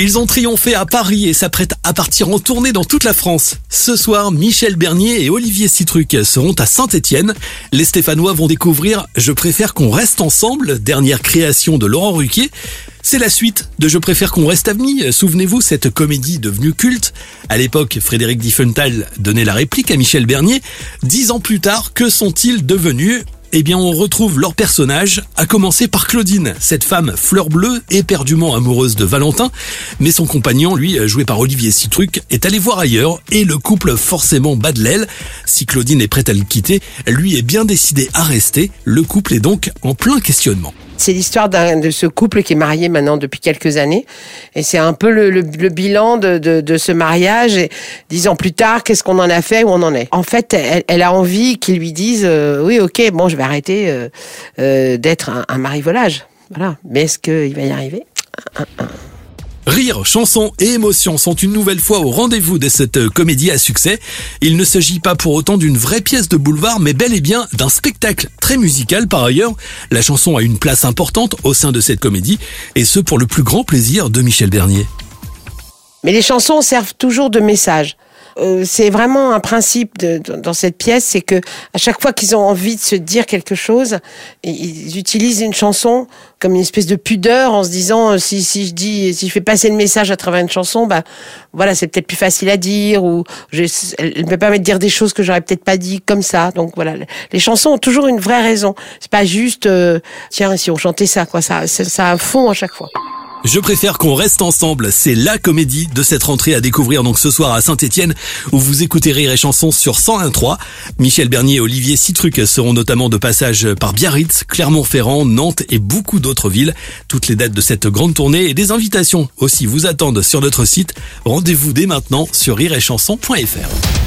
Ils ont triomphé à Paris et s'apprêtent à partir en tournée dans toute la France. Ce soir, Michel Bernier et Olivier Citruc seront à Saint-Étienne. Les Stéphanois vont découvrir Je préfère qu'on reste ensemble, dernière création de Laurent Ruquier. C'est la suite de Je préfère qu'on reste amis. Souvenez-vous, cette comédie devenue culte. À l'époque, Frédéric Diffenthal donnait la réplique à Michel Bernier. Dix ans plus tard, que sont-ils devenus? Eh bien, on retrouve leurs personnages, à commencer par Claudine, cette femme fleur bleue, éperdument amoureuse de Valentin, mais son compagnon, lui, joué par Olivier Citruc, est allé voir ailleurs, et le couple forcément bat de l'aile. Si Claudine est prête à le quitter, lui est bien décidé à rester, le couple est donc en plein questionnement. C'est l'histoire de ce couple qui est marié maintenant depuis quelques années. Et c'est un peu le, bilan de, ce mariage. Et dix ans plus tard, qu'est-ce qu'on en a fait, où on en est? En fait, elle, a envie qu'ils lui disent, euh, oui, ok, bon, je vais arrêter euh, euh, d'être un, un mari-volage. Voilà. Mais est-ce qu'il va y arriver? Rire, chansons et émotions sont une nouvelle fois au rendez-vous de cette euh, comédie à succès. Il ne s'agit pas pour autant d'une vraie pièce de boulevard, mais bel et bien d'un spectacle très musical par ailleurs. La chanson a une place importante au sein de cette comédie, et ce pour le plus grand plaisir de Michel Bernier. Mais les chansons servent toujours de message. Euh, c'est vraiment un principe de, dans cette pièce, c'est que à chaque fois qu'ils ont envie de se dire quelque chose, ils utilisent une chanson comme une espèce de pudeur en se disant euh, si, si je dis si je fais passer le message à travers une chanson, bah voilà c'est peut-être plus facile à dire ou je, elle me permet de dire des choses que j'aurais peut-être pas dit comme ça. Donc voilà, les chansons ont toujours une vraie raison. C'est pas juste euh, tiens si on chantait ça quoi, ça ça a un fond à chaque fois. Je préfère qu'on reste ensemble. C'est la comédie de cette rentrée à découvrir donc ce soir à Saint-Etienne où vous écoutez Rire et Chansons sur 101.3. Michel Bernier et Olivier Citruc seront notamment de passage par Biarritz, Clermont-Ferrand, Nantes et beaucoup d'autres villes. Toutes les dates de cette grande tournée et des invitations aussi vous attendent sur notre site. Rendez-vous dès maintenant sur rireetchanson.fr.